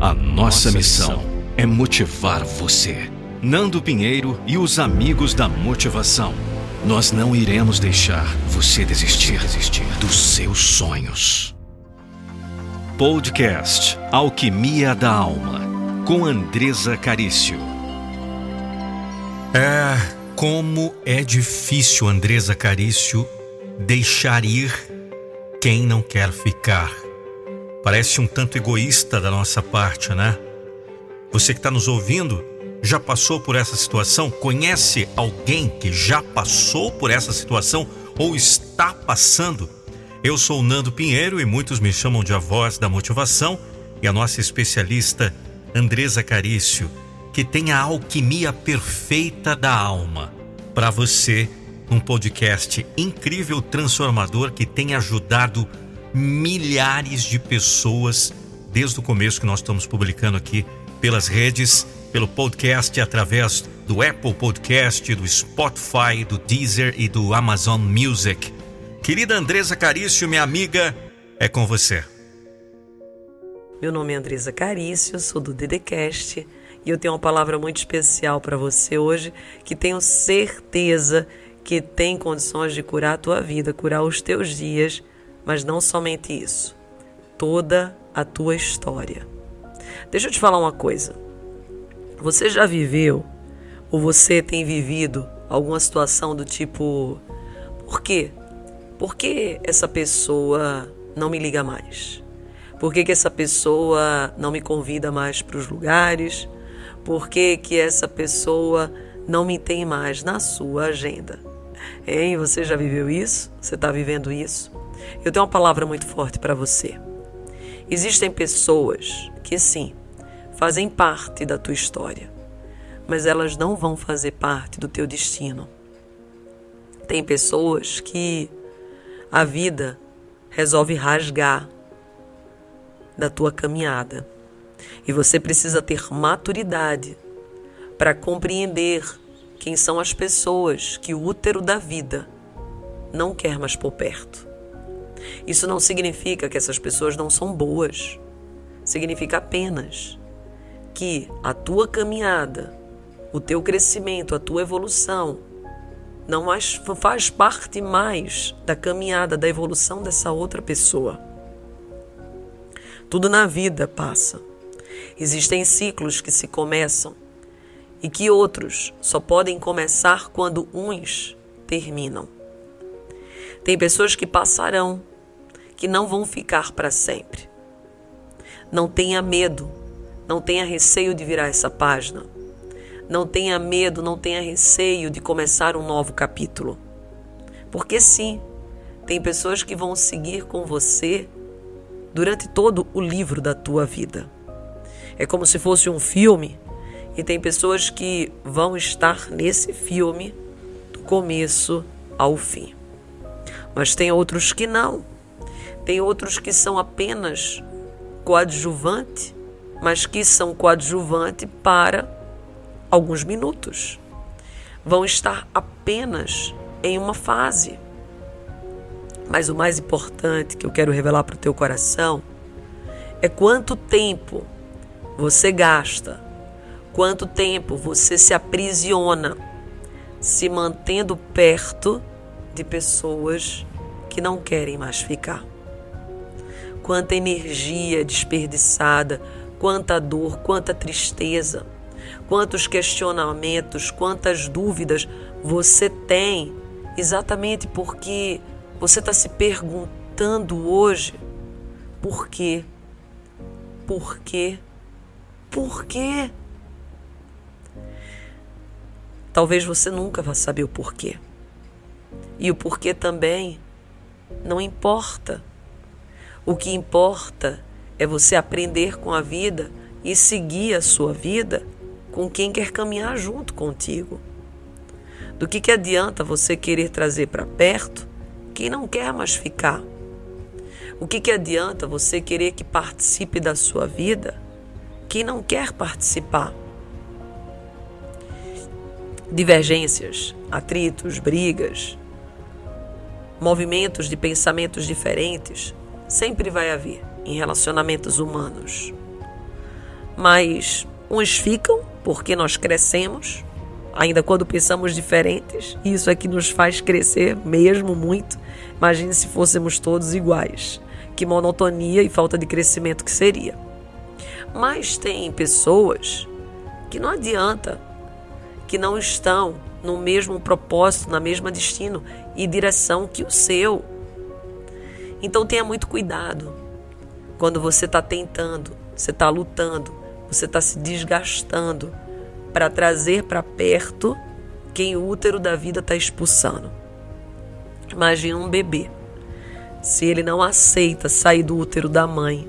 A nossa missão é motivar você. Nando Pinheiro e os amigos da motivação. Nós não iremos deixar você desistir, desistir dos seus sonhos. Podcast Alquimia da Alma, com Andresa Carício. É, como é difícil, Andresa Carício, deixar ir quem não quer ficar. Parece um tanto egoísta da nossa parte, né? Você que está nos ouvindo já passou por essa situação? Conhece alguém que já passou por essa situação ou está passando? Eu sou o Nando Pinheiro e muitos me chamam de a voz da motivação e a nossa especialista Andresa Carício, que tem a alquimia perfeita da alma para você, um podcast incrível, transformador que tem ajudado milhares de pessoas desde o começo que nós estamos publicando aqui pelas redes, pelo podcast através do Apple Podcast, do Spotify, do Deezer e do Amazon Music. Querida Andresa Carício, minha amiga, é com você. Meu nome é Andresa Carício, sou do Dedecast e eu tenho uma palavra muito especial para você hoje que tenho certeza que tem condições de curar a tua vida, curar os teus dias, mas não somente isso, toda a tua história. Deixa eu te falar uma coisa. Você já viveu ou você tem vivido alguma situação do tipo: por quê? Por que essa pessoa não me liga mais? Por que, que essa pessoa não me convida mais para os lugares? Por que, que essa pessoa não me tem mais na sua agenda? Hein? Você já viveu isso? Você está vivendo isso? Eu tenho uma palavra muito forte para você. Existem pessoas que sim, fazem parte da tua história, mas elas não vão fazer parte do teu destino. Tem pessoas que a vida resolve rasgar da tua caminhada. E você precisa ter maturidade para compreender quem são as pessoas que o útero da vida não quer mais por perto. Isso não significa que essas pessoas não são boas. Significa apenas que a tua caminhada, o teu crescimento, a tua evolução não faz parte mais da caminhada, da evolução dessa outra pessoa. Tudo na vida passa. Existem ciclos que se começam e que outros só podem começar quando uns terminam. Tem pessoas que passarão, que não vão ficar para sempre. Não tenha medo, não tenha receio de virar essa página. Não tenha medo, não tenha receio de começar um novo capítulo. Porque sim, tem pessoas que vão seguir com você durante todo o livro da tua vida. É como se fosse um filme e tem pessoas que vão estar nesse filme do começo ao fim. Mas tem outros que não. Tem outros que são apenas coadjuvante, mas que são coadjuvante para alguns minutos. Vão estar apenas em uma fase. Mas o mais importante que eu quero revelar para o teu coração é quanto tempo você gasta, quanto tempo você se aprisiona se mantendo perto de pessoas que não querem mais ficar. Quanta energia desperdiçada, quanta dor, quanta tristeza quantos questionamentos, quantas dúvidas você tem, exatamente porque você está se perguntando hoje por quê? Por quê? Por quê? Talvez você nunca vá saber o porquê. E o porquê também não importa. O que importa é você aprender com a vida e seguir a sua vida com quem quer caminhar junto contigo. Do que, que adianta você querer trazer para perto quem não quer mais ficar? O que, que adianta você querer que participe da sua vida quem não quer participar? Divergências, atritos, brigas, movimentos de pensamentos diferentes sempre vai haver em relacionamentos humanos. mas uns ficam porque nós crescemos, ainda quando pensamos diferentes, e isso é que nos faz crescer mesmo muito. Imagine se fôssemos todos iguais. Que monotonia e falta de crescimento que seria. Mas tem pessoas que não adianta, que não estão no mesmo propósito, na mesma destino e direção que o seu. Então tenha muito cuidado quando você está tentando, você está lutando, você está se desgastando para trazer para perto quem o útero da vida está expulsando. Imagina um bebê. Se ele não aceita sair do útero da mãe,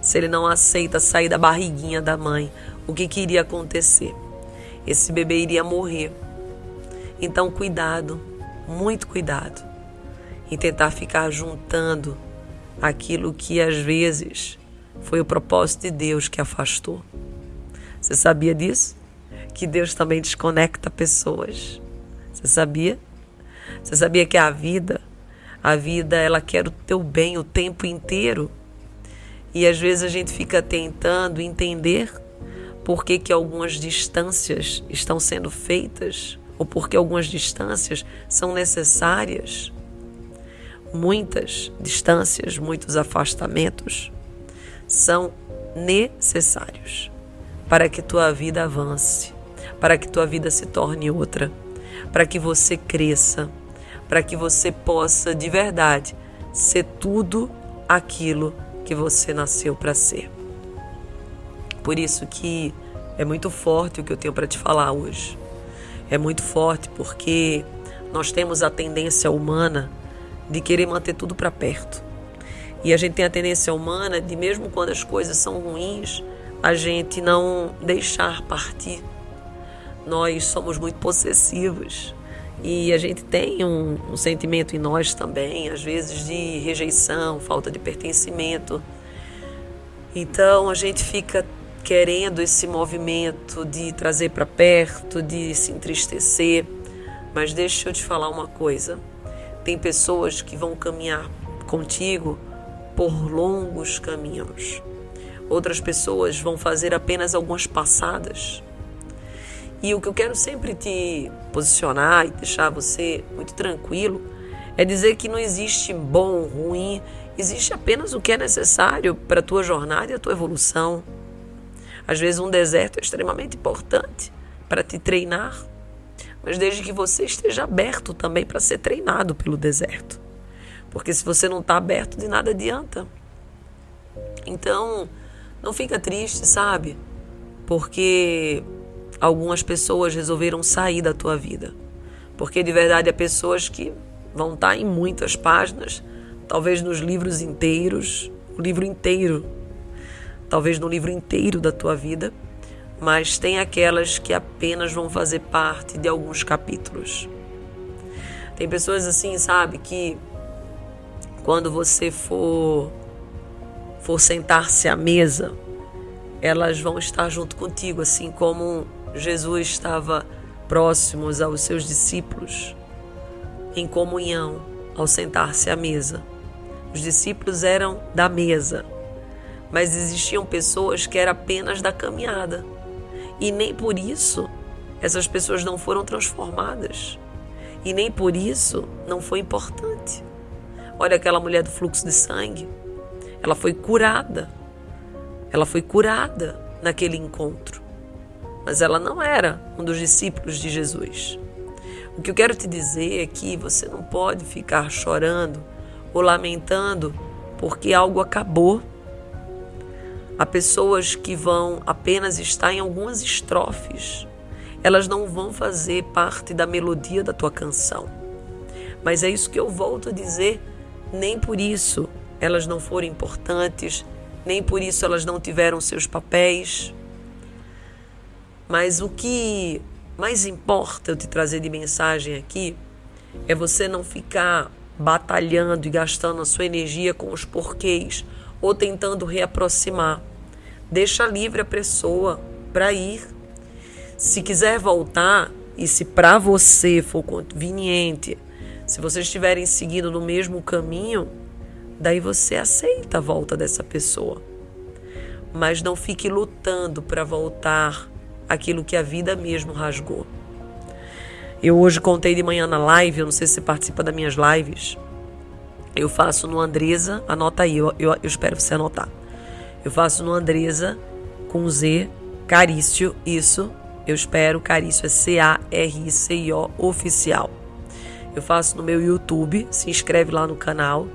se ele não aceita sair da barriguinha da mãe, o que, que iria acontecer? Esse bebê iria morrer. Então, cuidado, muito cuidado em tentar ficar juntando aquilo que às vezes foi o propósito de Deus que afastou. Você sabia disso? Que Deus também desconecta pessoas. Você sabia? Você sabia que a vida, a vida, ela quer o teu bem o tempo inteiro? E às vezes a gente fica tentando entender por que, que algumas distâncias estão sendo feitas ou por que algumas distâncias são necessárias. Muitas distâncias, muitos afastamentos são necessários para que tua vida avance, para que tua vida se torne outra, para que você cresça, para que você possa de verdade ser tudo aquilo que você nasceu para ser. Por isso que é muito forte o que eu tenho para te falar hoje. É muito forte porque nós temos a tendência humana de querer manter tudo para perto. E a gente tem a tendência humana de, mesmo quando as coisas são ruins, a gente não deixar partir. Nós somos muito possessivos e a gente tem um, um sentimento em nós também, às vezes de rejeição, falta de pertencimento. Então a gente fica querendo esse movimento de trazer para perto, de se entristecer. Mas deixa eu te falar uma coisa: tem pessoas que vão caminhar contigo por longos caminhos. Outras pessoas vão fazer apenas algumas passadas. E o que eu quero sempre te posicionar e deixar você muito tranquilo é dizer que não existe bom ruim, existe apenas o que é necessário para a tua jornada e a tua evolução. Às vezes um deserto é extremamente importante para te treinar, mas desde que você esteja aberto também para ser treinado pelo deserto. Porque se você não está aberto, de nada adianta. Então, não fica triste, sabe? Porque algumas pessoas resolveram sair da tua vida. Porque de verdade há pessoas que vão estar tá em muitas páginas, talvez nos livros inteiros, o livro inteiro, talvez no livro inteiro da tua vida, mas tem aquelas que apenas vão fazer parte de alguns capítulos. Tem pessoas assim, sabe, que quando você for for sentar-se à mesa, elas vão estar junto contigo, assim como Jesus estava próximos aos seus discípulos em comunhão ao sentar-se à mesa. Os discípulos eram da mesa, mas existiam pessoas que eram apenas da caminhada. E nem por isso essas pessoas não foram transformadas. E nem por isso não foi importante. Olha aquela mulher do fluxo de sangue. Ela foi curada. Ela foi curada naquele encontro. Mas ela não era um dos discípulos de Jesus. O que eu quero te dizer é que você não pode ficar chorando ou lamentando porque algo acabou. Há pessoas que vão apenas estar em algumas estrofes. Elas não vão fazer parte da melodia da tua canção. Mas é isso que eu volto a dizer nem por isso elas não foram importantes, nem por isso elas não tiveram seus papéis. Mas o que mais importa eu te trazer de mensagem aqui é você não ficar batalhando e gastando a sua energia com os porquês ou tentando reaproximar. Deixa livre a pessoa para ir. Se quiser voltar e se para você for conveniente se vocês estiverem seguindo no mesmo caminho, daí você aceita a volta dessa pessoa. mas não fique lutando para voltar aquilo que a vida mesmo rasgou. Eu hoje contei de manhã na live, eu não sei se você participa das minhas lives. Eu faço no Andresa, anota aí, eu, eu, eu espero você anotar. Eu faço no Andresa com Z, Carício, isso. Eu espero, Carício é C-A-R-I-C-I-O, oficial. Eu faço no meu YouTube, se inscreve lá no canal,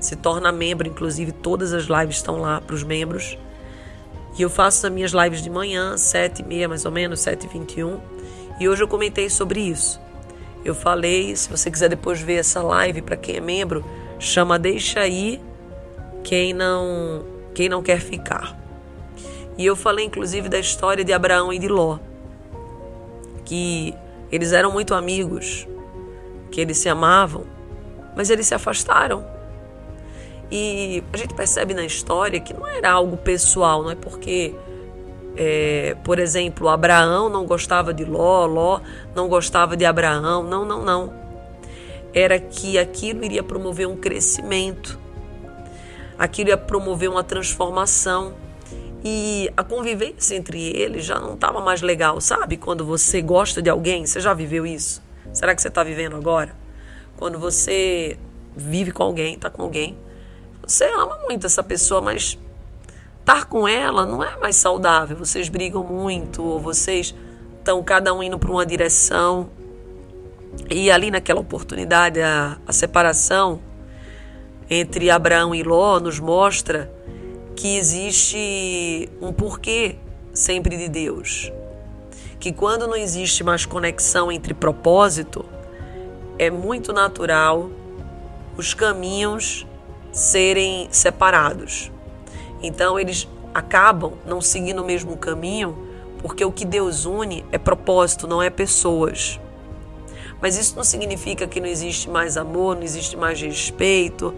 se torna membro, inclusive todas as lives estão lá para os membros. E eu faço as minhas lives de manhã, 7 e meia mais ou menos, 7 e 21. E hoje eu comentei sobre isso. Eu falei, se você quiser depois ver essa live para quem é membro, chama Deixa aí quem não quem não quer ficar. E eu falei inclusive da história de Abraão e de Ló, que eles eram muito amigos, que eles se amavam, mas eles se afastaram. E a gente percebe na história que não era algo pessoal, não é porque, é, por exemplo, Abraão não gostava de Ló, Ló não gostava de Abraão. Não, não, não. Era que aquilo iria promover um crescimento, aquilo ia promover uma transformação. E a convivência entre eles já não estava mais legal, sabe? Quando você gosta de alguém, você já viveu isso? Será que você está vivendo agora? Quando você vive com alguém, está com alguém, você ama muito essa pessoa, mas estar com ela não é mais saudável. Vocês brigam muito, ou vocês estão cada um indo para uma direção. E ali naquela oportunidade, a, a separação entre Abraão e Ló nos mostra que existe um porquê sempre de Deus que quando não existe mais conexão entre propósito, é muito natural os caminhos serem separados. Então eles acabam não seguindo o mesmo caminho, porque o que Deus une é propósito, não é pessoas. Mas isso não significa que não existe mais amor, não existe mais respeito,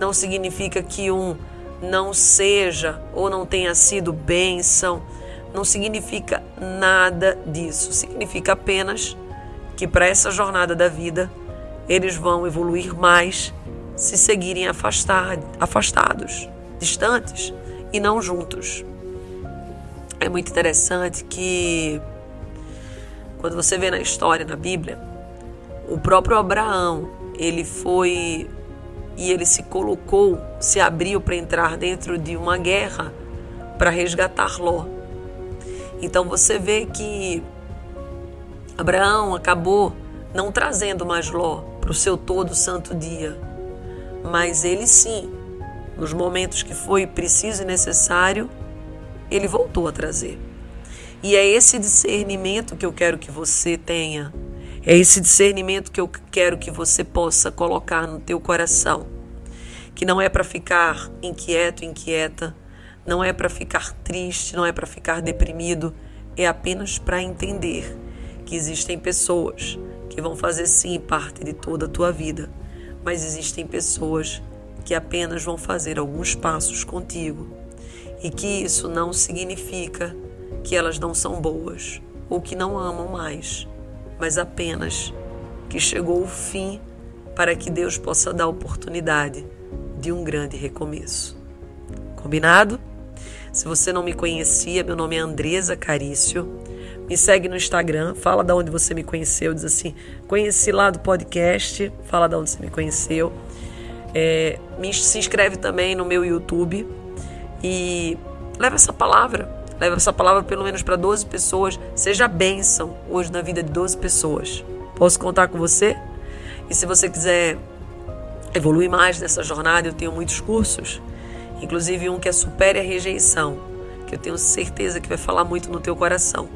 não significa que um não seja ou não tenha sido bênção não significa nada disso. Significa apenas que para essa jornada da vida eles vão evoluir mais se seguirem afastar, afastados, distantes e não juntos. É muito interessante que quando você vê na história na Bíblia, o próprio Abraão, ele foi e ele se colocou, se abriu para entrar dentro de uma guerra para resgatar Ló. Então você vê que Abraão acabou não trazendo mais Ló para o seu todo santo dia, mas ele sim, nos momentos que foi preciso e necessário, ele voltou a trazer. E é esse discernimento que eu quero que você tenha. É esse discernimento que eu quero que você possa colocar no teu coração. Que não é para ficar inquieto, inquieta, não é para ficar triste, não é para ficar deprimido, é apenas para entender que existem pessoas que vão fazer sim parte de toda a tua vida, mas existem pessoas que apenas vão fazer alguns passos contigo e que isso não significa que elas não são boas ou que não amam mais, mas apenas que chegou o fim para que Deus possa dar oportunidade de um grande recomeço. Combinado? Se você não me conhecia, meu nome é Andresa Carício. Me segue no Instagram, fala da onde você me conheceu, diz assim, conheci lá do podcast, fala da onde você me conheceu. É, me, se inscreve também no meu YouTube e leva essa palavra, leva essa palavra pelo menos para 12 pessoas, seja bênção hoje na vida de 12 pessoas. Posso contar com você? E se você quiser evoluir mais nessa jornada, eu tenho muitos cursos Inclusive um que é supere a rejeição, que eu tenho certeza que vai falar muito no teu coração.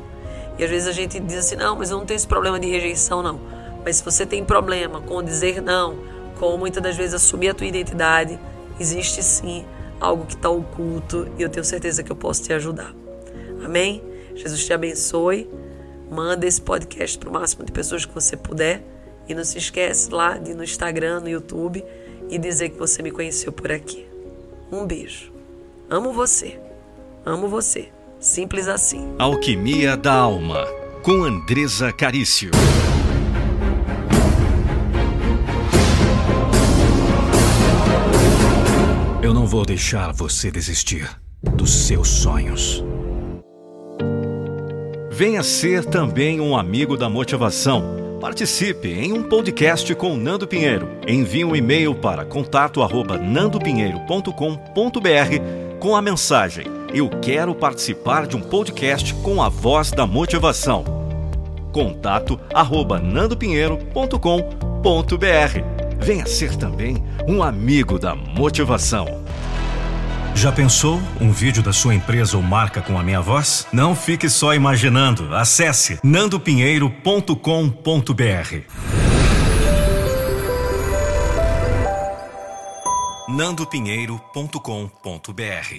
E às vezes a gente diz assim: "Não, mas eu não tenho esse problema de rejeição não". Mas se você tem problema com dizer não, com muitas das vezes assumir a tua identidade, existe sim algo que está oculto e eu tenho certeza que eu posso te ajudar. Amém? Jesus te abençoe. Manda esse podcast para o máximo de pessoas que você puder. E não se esquece lá de ir no Instagram, no YouTube e dizer que você me conheceu por aqui. Um beijo. Amo você. Amo você. Simples assim. Alquimia da Alma, com Andresa Carício. Eu não vou deixar você desistir do dos seus sonhos. Venha ser também um amigo da motivação. Participe em um podcast com Nando Pinheiro. Envie um e-mail para contato@nandopinheiro.com.br com a mensagem: Eu quero participar de um podcast com a voz da motivação. Contato@nandopinheiro.com.br. Venha ser também um amigo da motivação. Já pensou um vídeo da sua empresa ou marca com a minha voz? Não fique só imaginando. Acesse nandopinheiro.com.br. nandopinheiro.com.br